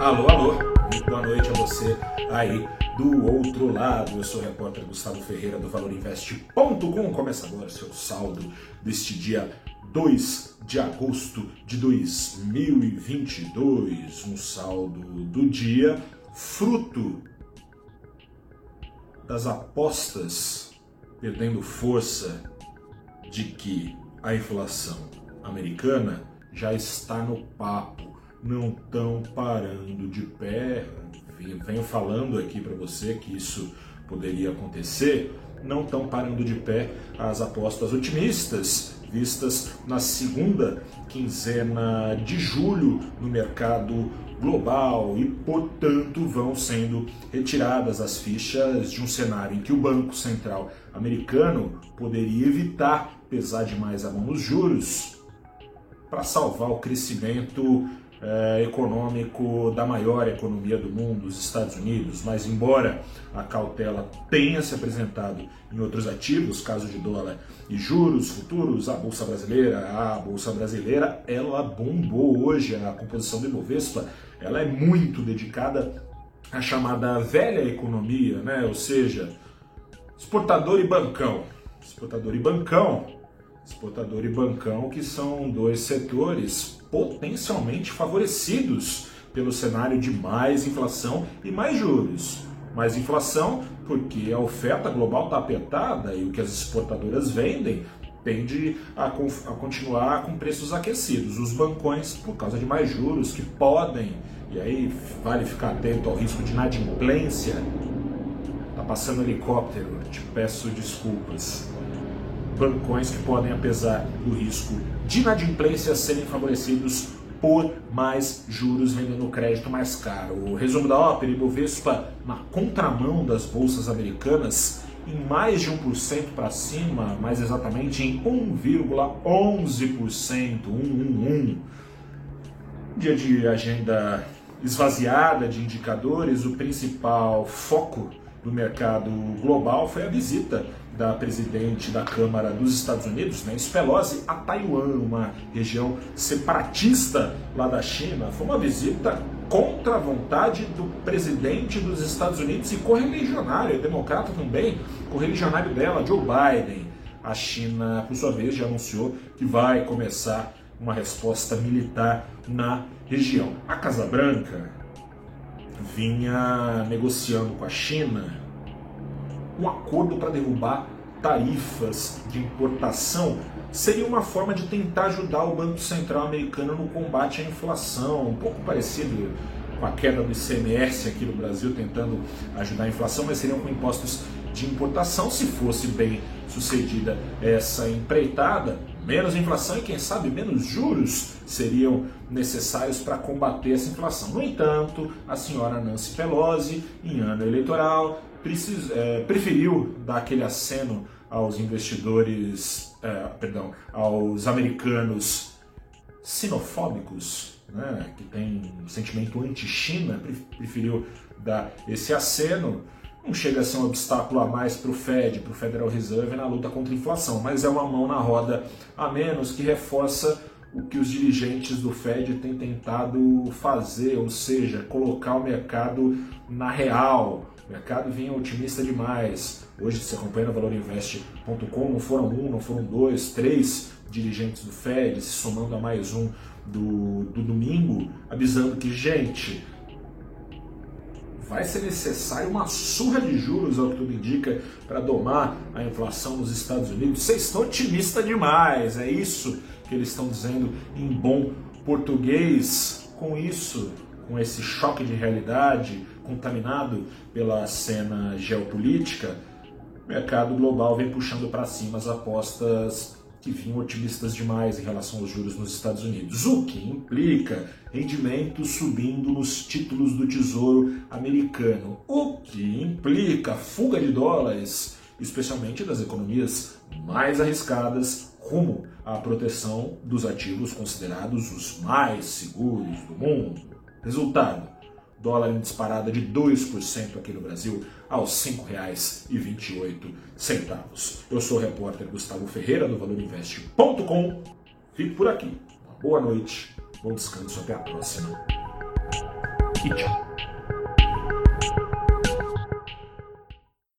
Alô, alô, muito boa noite a você aí do outro lado. Eu sou o repórter Gustavo Ferreira do ValorInvest.com. Começa agora seu saldo deste dia 2 de agosto de 2022. Um saldo do dia fruto das apostas perdendo força de que a inflação americana já está no papo, não estão parando de pé. Venho falando aqui para você que isso poderia acontecer, não estão parando de pé as apostas otimistas vistas na segunda quinzena de julho no mercado global e, portanto, vão sendo retiradas as fichas de um cenário em que o Banco Central americano poderia evitar pesar demais a mão nos juros para salvar o crescimento é, econômico da maior economia do mundo, os Estados Unidos. Mas, embora a cautela tenha se apresentado em outros ativos, caso de dólar e juros futuros, a Bolsa Brasileira, a Bolsa Brasileira, ela bombou hoje. A composição do Ibovespa ela é muito dedicada à chamada velha economia, né? ou seja, exportador e bancão. Exportador e bancão exportador e bancão, que são dois setores potencialmente favorecidos pelo cenário de mais inflação e mais juros. Mais inflação porque a oferta global está apertada e o que as exportadoras vendem tende a, a, continuar com preços aquecidos. Os bancões, por causa de mais juros que podem, e aí vale ficar atento ao risco de inadimplência. Tá passando helicóptero, te peço desculpas bancões que podem, apesar do risco de inadimplência, serem favorecidos por mais juros vendendo crédito mais caro. O resumo da ópera, Ibovespa na contramão das bolsas americanas em mais de 1% para cima, mais exatamente em 1,11%, 111. Dia de agenda esvaziada de indicadores, o principal foco do mercado global foi a visita da presidente da Câmara dos Estados Unidos, Nancy Pelosi, a Taiwan, uma região separatista lá da China. Foi uma visita contra a vontade do presidente dos Estados Unidos e correligionário, é democrata também, correligionário dela, Joe Biden. A China, por sua vez, já anunciou que vai começar uma resposta militar na região. A Casa Branca vinha negociando com a China um acordo para derrubar tarifas de importação seria uma forma de tentar ajudar o Banco Central americano no combate à inflação, um pouco parecido com a queda do ICMS aqui no Brasil, tentando ajudar a inflação, mas seriam com impostos de importação. Se fosse bem sucedida essa empreitada, menos inflação e, quem sabe, menos juros seriam necessários para combater essa inflação. No entanto, a senhora Nancy Pelosi, em ano eleitoral, precis, é, preferiu dar aquele aceno aos investidores, é, perdão, aos americanos sinofóbicos, né, que tem um sentimento anti-China, preferiu dar esse aceno. Não chega a ser um obstáculo a mais para o Fed, para o Federal Reserve na luta contra a inflação, mas é uma mão na roda a menos que reforça o que os dirigentes do Fed têm tentado fazer, ou seja, colocar o mercado na real, o mercado vinha otimista demais. Hoje, se acompanha no valorinvest.com, não foram um, não foram dois, três dirigentes do Fed, se somando a mais um do, do domingo, avisando que, gente, vai ser necessário uma surra de juros, ao que tudo indica, para domar a inflação nos Estados Unidos. Vocês estão otimistas demais, é isso que eles estão dizendo em bom português. Com isso, com esse choque de realidade, contaminado pela cena geopolítica, o mercado global vem puxando para cima as apostas que vinham otimistas demais em relação aos juros nos Estados Unidos, o que implica rendimento subindo nos títulos do Tesouro americano, o que implica fuga de dólares, especialmente das economias mais arriscadas, rumo à proteção dos ativos considerados os mais seguros do mundo. Resultado: dólar em disparada de 2% aqui no Brasil aos R$ 5,28. Eu sou o repórter Gustavo Ferreira do ValorInvest.com. Fico por aqui. Uma boa noite, bom descanso, até a próxima. e tchau.